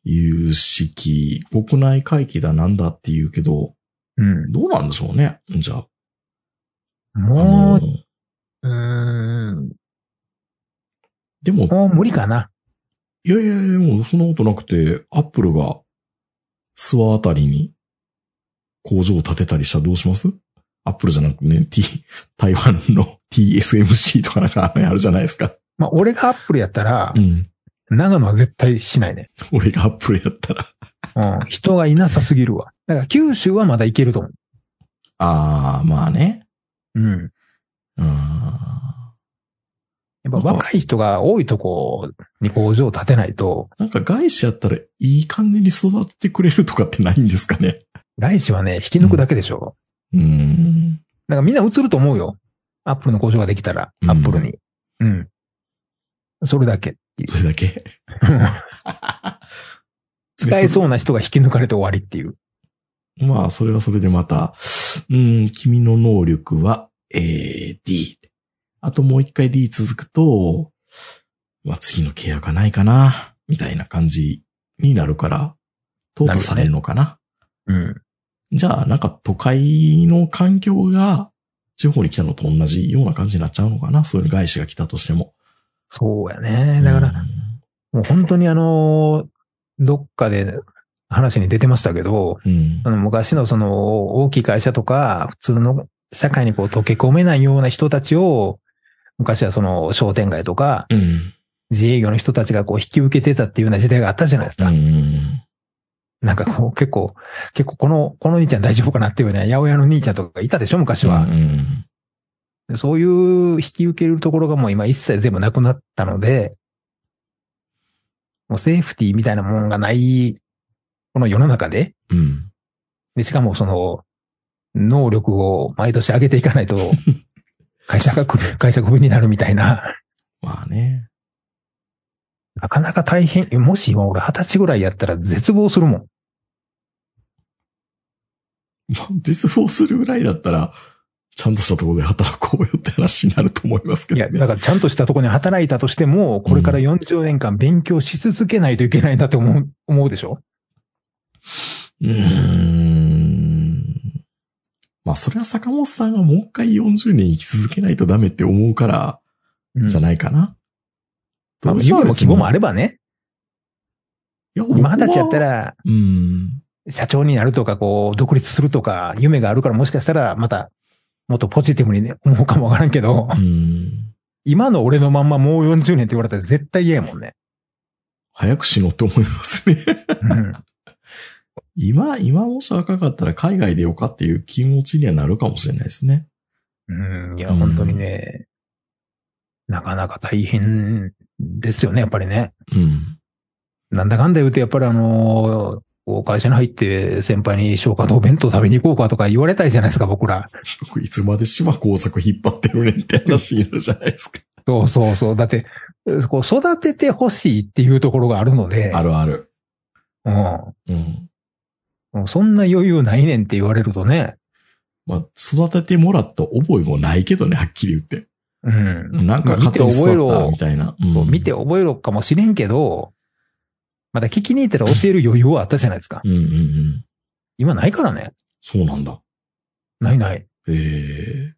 有識、国内回帰だなんだって言うけど、うん。どうなんでしょうね。じゃあ。あものう、うーん、でも、もう無理かな。いやいやいや、もうそんなことなくて、アップルが諏訪あたりに工場を建てたりしたらどうします？アップルじゃなくてね、T、台湾の TSMC とかなんかあるじゃないですか。まあ、俺がアップルやったらう、ん。長野は絶対しないね。俺がアップルやったら。うん。人がいなさすぎるわ。だから九州はまだいけると思う。ああ、まあね。うん。あやっぱ若い人が多いとこに工場を建てないと、ーなんか外資やったらいい感じに育ててくれるとかってないんですかね。外資はね、引き抜くだけでしょ。うーん。だからみんな移ると思うよ。アップルの工場ができたら、うんアップルに。うん。それだけっていうそれだけ？使えそうな人が引き抜かれて終わりっていう。まあ、それはそれでまた、うん、君の能力は、えー、D。あともう一回 D 続くと、まあ、次の契約がないかな、みたいな感じになるから、淘汰されるのかな。うん。じゃあ、なんか都会の環境が地方に来たのと同じような感じになっちゃうのかな？そういう外資が来たとしても。そうやね。だから、もう本当にあの、どっかで話に出てましたけど、うん、うんあの昔のその大きい会社とか、普通の社会にこう溶け込めないような人たちを、昔はその商店街とかうん。自営業の人たちがこう引き受けてたっていうような時代があったじゃないですうか。ん。なんかこう 結構、結構この、この兄ちゃん大丈夫かなっていうような八百屋の兄ちゃんとかいたでしょ昔は。うん。でそういう引き受けるところがもう今一切全部なくなったので、もうセーフティーみたいなものがない、この世の中で、うん。で、しかもその、能力を毎年上げていかないと、会社が首、会社が首になるみたいな、まあね。なかなか大変。もし今俺二十歳ぐらいやったら絶望するもん。まあ実望するぐらいだったら、ちゃんとしたところで働こうよって話になると思いますけいや、どね。だからちゃんとしたところに働いたとしても、これから40年間勉強し続けないといけないんだって思う、思うでしょ？うーん。まあ、それは坂本さんがもう一回40年生き続けないとダメって思うから、うんじゃないかな。まあ、夢も希望もあれればね。いや、今二十歳やったら。ら、うん。社長になるとか、こう、独立するとか、夢があるからもしかしたら、また、もっとポジティブにね、思うかもわからんけど、うん。今の俺のまんまもう40年って言われたら絶対嫌やもんね。早く死のうって思いますね。うん。今、今もし若かったら海外でよかっていう気持ちにはなるかもしれないですね。うん、いや、本当にね、なかなか大変ですよね、やっぱりね。うん。なんだかんだ言うと、やっぱりあのー会社に入って先輩に消化堂弁当食べに行こうかとか言われたいじゃないですか、僕ら。僕いつまで島工作引っ張ってるねんって話になるじゃないですか。そうそうそう。だって、こう育ててほしいっていうところがあるので、あるある。うん。うん。そんな余裕ないねんって言われるとね、まあ、育ててもらった覚えもないけどね、はっきり言って。うん。なんかまあ見て覚えろみ、たいな。うん見て覚えろかもしれんけど、まだ聞きに行ったら教える余裕はあったじゃないですか。うんうんうん。今ないからね。そうなんだ。ないない。ええ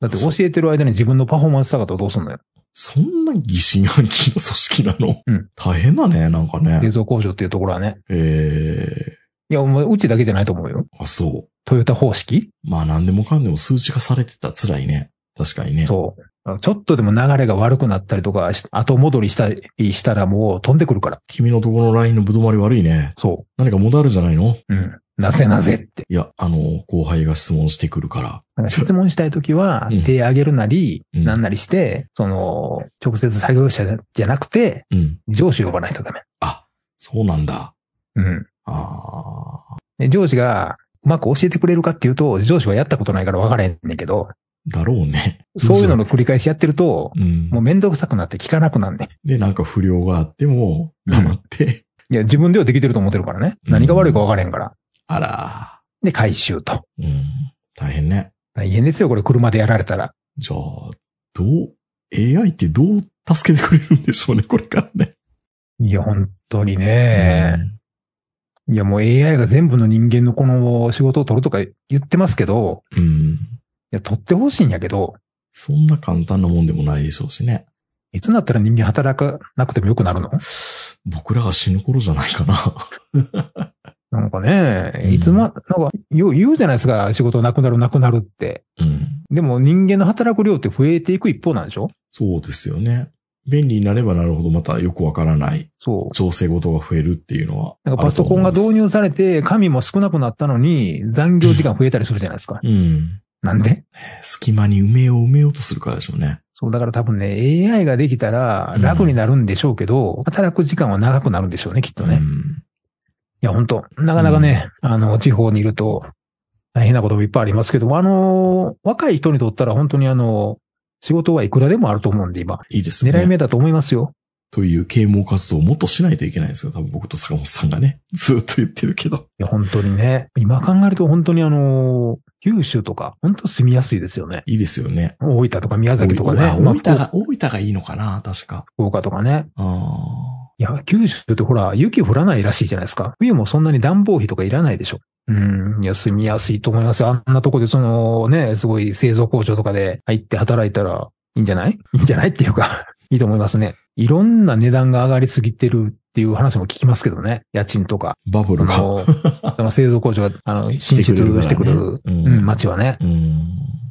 だって教えてる間に自分のパフォーマンス下がったらどうすんのよ。そんな疑心暗鬼の組織なの、うん大変だね、なんか製ね。造工場っていうところはね。ええいや、もううちだけじゃないと思うよ。あ、そトヨタ方式？う。まあ何でもかんでも数値化されてたら辛いね。確かにね。そう。ちょっとでも流れが悪くなったりとかし、後戻りしたりしたらもう飛んでくるから。君のところのラインのぶどまり悪いね。そ何か問題あるんじゃないの？う。うん。なぜなぜって。いや、あの、後輩が質問してくるから。か質問したいときはうん、手上げるなり、うんなんなりして、その、直接作業者じゃなくて、うん。上司呼ばないとダメ。あ、そうなんだ。うん。ああ。で上司が、うまく教えてくれるかっていうと、上司はやったことないから分からへんねんけど、だろうね。そういうのの繰り返しやってると、うんもう。めんどくさくなって聞かなくなんねん。で、なんか不良があっても、黙って、いや、自分ではできてると思ってるからね。うん何が悪いか分からへんから。あらで、回収と。ー、うん。大変ね。大変ですよ、これ車でやられたら。じゃあ、どう、AI ってどう助けてくれるんでしょうね、これからね。いや、本当にね。いや、もう AI が全部の人間のこの仕事を取るとか言ってますけど、うん。うん。いや、取ってほしいんやけど、そんな簡単なもんでもないでしょうしね。いつになったら人間働かなくてもよくなるの？僕らが死ぬ頃じゃないかな。なんかねう、んいつま、なんか、よう言うじゃないですか、仕事なくなるなくなるって。うん。でも人間の働く量って増えていく一方なんでしょ？そうですよね。便利になればなるほどまたよくわからないそう。調整事が増えるっていうのは。なんかパソコンが導入されて、紙も少なくなったのに、残業時間増えたりするじゃないですか。うん。なんで？隙間に埋めよう埋めようとするからでしょうね。そう、だから多分ね、AI ができたら楽になるんでしょうけど、働く時間は長くなるんでしょうね、きっとね。いうん。や、本当なかなかね、あの、地方にいると、大変なこともいっぱいありますけど、あの、若い人にとったら本当にあの、仕事はいくらでもあると思うんで、今。いいですね。狙い目だと思いますよ。という啓蒙活動をもっとしないといけないんですよ。多分僕と坂本さんがね。ずっと言ってるけど。いや、本当にね。今考えると本当にあの、九州とか、本当住みやすいですよね。いいですよね。大分とか宮崎とかね。大分が、大分がいいのかな確か。福岡とかね。あいや、九州ってほら、雪降らないらしいじゃないですか。冬もそんなに暖房費とかいらないでしょ。うん。いや、住みやすいと思いますよ。あんなとこでそのね、すごい製造工場とかで入って働いたらいいんじゃない？いいんじゃない？っていうか、いいと思いますね。いろんな値段が上がりすぎてるっていう話も聞きますけどね。家賃とか。ーバブそルが。の、その製造工場が、あの、進出してくる、ううんん、街はね。うん。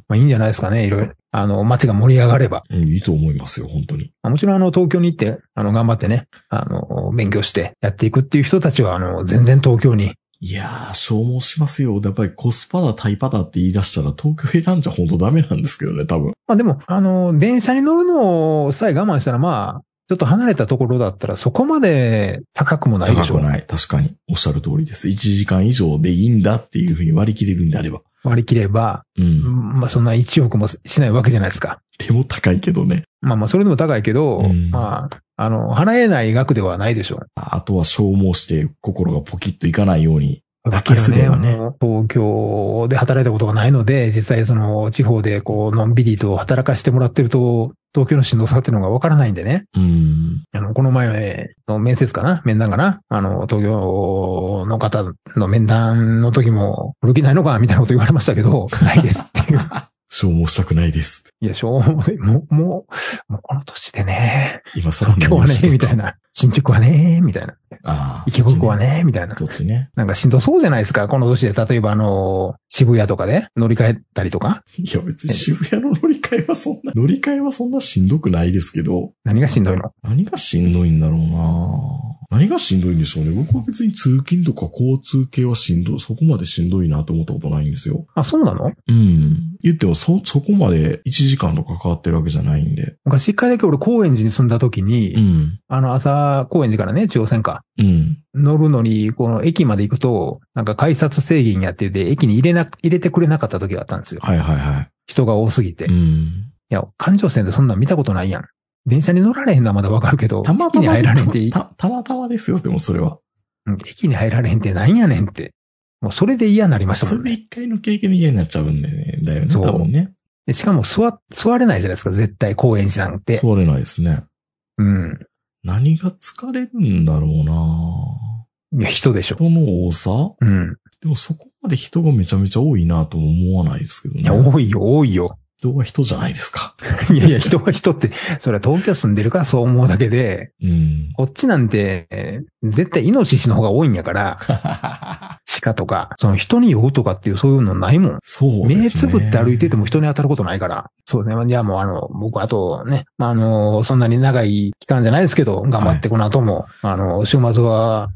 まあいいんじゃないですかね。いろいろ。あの、街が盛り上がれば。うんいいと思いますよ、本当に。まあもちろんあの、東京に行って、あの、頑張ってね、あの、勉強してやっていくっていう人たちは、あの、全然東京に。いやー、消耗しますよ。やっぱりコスパだ、タイパだって言い出したら東京選んじゃ本当ダメなんですけどね、多分。まあでも、あの、電車に乗るのさえ我慢したら、まあ、ちょっと離れたところだったら、そこまで高くもないでしょ高く。ない。確かに。おっしゃる通りです。1時間以上でいいんだっていうふうに割り切れるんであれば。割り切れば、うん。まあそんな1億もしないわけじゃないですか。でも高いけどね。まあまあ、それでも高いけど、うんまあ、あの、払えない額ではないでしょう。あとは消耗して心がポキッといかないように。だけねあの東京で働いたことがないので、実際その地方でこう、のんびりと働かしてもらってると、東京のしんどさっていうのがわからないんでね。うん。あの、この前の面接かな？面談かな？あの、東京の方の面談の時も、古着ないのか？みたいなこと言われましたけど、ないですっていう。消耗したくないです。いや、しょうもう、もう、もうこの年でね、今更東京はね、みたい。な。新宿はね、みたいな。ああ。池袋はね。ね、みたいな。そっちね。なんかしんどそうじゃないですか。この年で、例えばあの、渋谷とかで乗り換えたりとか。いや別に渋谷の乗り換えはそんな、乗り換えはそんなしんどくないですけど、何がしんどいの？何がしんどいんだろうな何がしんどいんでしょうね。僕は別に通勤とか交通系はしんどい、そこまでしんどいなと思ったことないんですよ。あ、そうなの？うん。言ってもそ、そこまで1時間とかかかってるわけじゃないんで。昔一回だけ俺高円寺に住んだ時に、うん。あの朝高円寺からね、中央線か。うん。乗るのに、この駅まで行くと、なんか改札制限やってて、駅に入れな、入れてくれなかった時があったんですよ。はいはいはい。人が多すぎて。ういん。や、環状線でそんなん見たことないやん。電車に乗られへんのはまだわかるけど、たまたま、駅に入られへんって、たたまたまですよ、でもそれは。うん駅に入られへんってなんやねんって。もうそれで嫌になりましたそもんね。れで一回の経験で嫌になっちゃうんでね。だよね、そう多分ね。でしかも座、座れないじゃないですか、絶対高円寺なんて。座れないですね。うん。何が疲れるんだろうないや、人でしょ。人の多さ？うん。でもそこまで人がめちゃめちゃ多いなとも思わないですけどいや、ね。多いよ、多いよ。人が人じゃないですか。いやいや、人は人って、それは東京住んでるからそう思うだけで、うん。こっちなんて、えー絶対イノシシの方が多いんやから、鹿とか、その人に酔うとかっていうそういうのないもん。そうですね。目つぶって歩いてても人に当たることないから。そうね。じゃあもうあの、僕あとね、まあ、あの、そんなに長い期間じゃないですけど、頑張ってこの後も、あの、週末は、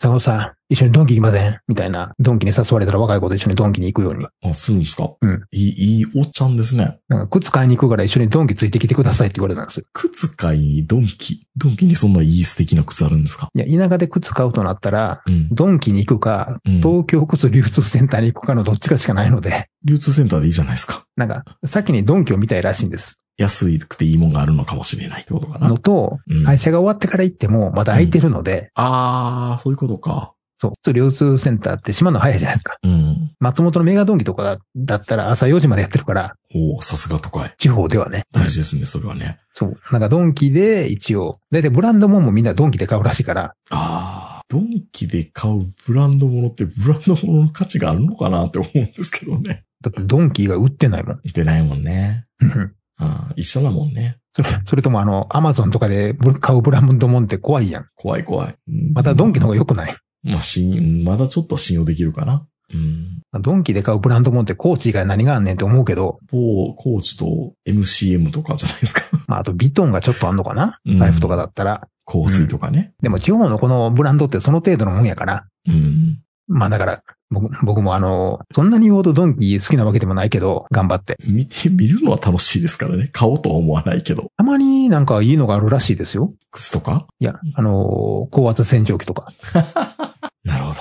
佐藤さん、一緒にドンキ行きません？みたいな。ドンキに誘われたら若い子と一緒にドンキに行くように。あ、するんですか？うん。いい、いいおっちゃんですね。なんか靴買いに行くから一緒にドンキついてきてくださいって言われたんですよ。靴買いにドンキ？ドンキにそんないい素敵な靴あるんですか？いや、田舎で靴買うとなったら、うん。ドンキに行くか、うん東京靴流通センターに行くかのどっちかしかないので、流通センターでいいじゃないですか。なんか、先にドンキを見たいらしいんです。安くていいもんがあるのかもしれないってことかなの。と、うん会社が終わってから行ってもまだ空いてるので、あー、そういうことか。そう、流通センターって島の早いじゃないですか。うん。松本のメガドンキとかだだったら朝4時までやってるから、おーさすが都会。地方ではね。大事ですね、それはね。そう。なんかドンキで一応、だいたいブランドもんもみんなドンキで買うらしいから、あー、ドンキで買うブランド物ってブランド物の価値があるのかなって思うんですけどね。だってドンキが売ってないもん。見てないもんね。うん一緒だもんね。それそれともあの、アマゾンとかでブ買うブランドもんって怖いやん。怖い怖い。うんまたドンキの方が良くない？まあ、信、まだちょっと信用できるかな。うん。ドンキで買うブランドもんってコーチ以外何があんねんって思うけど、某コーチと MCM とかじゃないですか。まああとビトンがちょっとあんのかな？うん財布とかだったら。香水とかね。でも地方のこのブランドってその程度のもんやから。うん。まあだから、僕僕もあの、そんなに言うほどドンキ好きなわけでもないけど、頑張って。見て、見るのは楽しいですからね。買おうとは思わないけど。たまになんかいいのがあるらしいですよ。靴とか？いや、あの、高圧洗浄機とか。なるほど。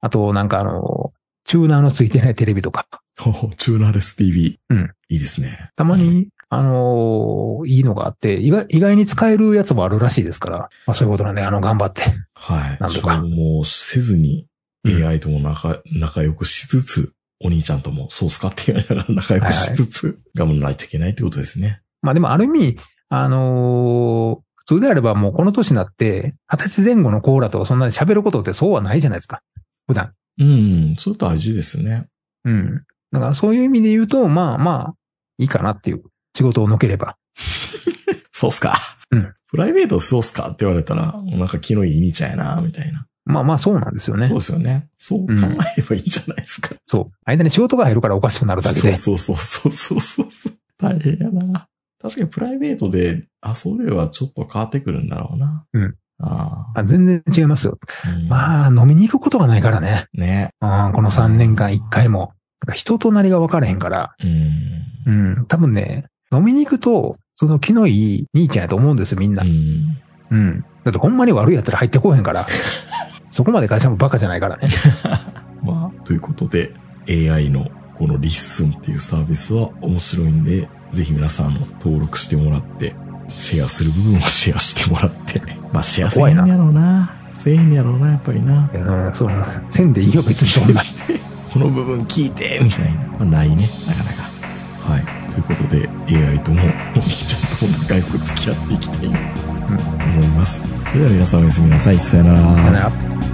あとなんかあの、チューナーのついてないテレビとか。ほほチューナーレス TV。うん。いいですね。たまに、あの、いいのがあって、意外意外に使えるやつもあるらしいですから。まあそういうことなんで、あの、頑張って。はい。なんとか消耗せずにうん AI とも仲、仲良くしつつ、お兄ちゃんともそうっすかって言われながら仲良くしつつ、頑張らないといけないってことですね。まあでもある意味、あのー普通であればもうこの年になって、二十歳前後のコーラとそんなに喋ることってそうはないじゃないですか。普段。うん、それ大事ですね。うん。だからそういう意味で言うと、まあまあ、いいかなっていう。仕事をのければ。そうっすか。うん。プライベートそうっすかって言われたら、なんか気のいい兄ちゃんやな、みたいな。まあまあそうなんですよねそう。ですよね。そう考えればいいんじゃないですか。そう。間に仕事が入るからおかしくなるだけで。そうそうそうそうそうそう。大変やな。確かにプライベートで遊べばちょっと変わってくるんだろうな。うん。ああ。あ全然違いますよ。うんまあ、飲みに行くことがないからね。ね。うん、この3年間1回も。人となりが分からへんから。うん。うん。多分ね、飲みに行くと、その気のいい兄ちゃんやと思うんですよ、みんなう。ん。うん。だってほんまに悪い奴ら入ってこうへんから。そこまで会社もバカじゃないからね。まあ、ということで、AI のこのリッスンっていうサービスは面白いんで、ぜひ皆さん、あの、登録してもらって、シェアする部分をシェアしてもらって、まあ、シェアせえへんやろうな。せえへんやろうな、やっぱりな。いやそうなんですよ。せんでいいよ、別にそんな。この部分聞いて、みたいな。まあ、ないね、なかなか。はい。ということで、AI とも、お兄ちゃんとも仲良く付き合っていきたいと思います。それでは皆さんおやすみなさい。さよなら。だから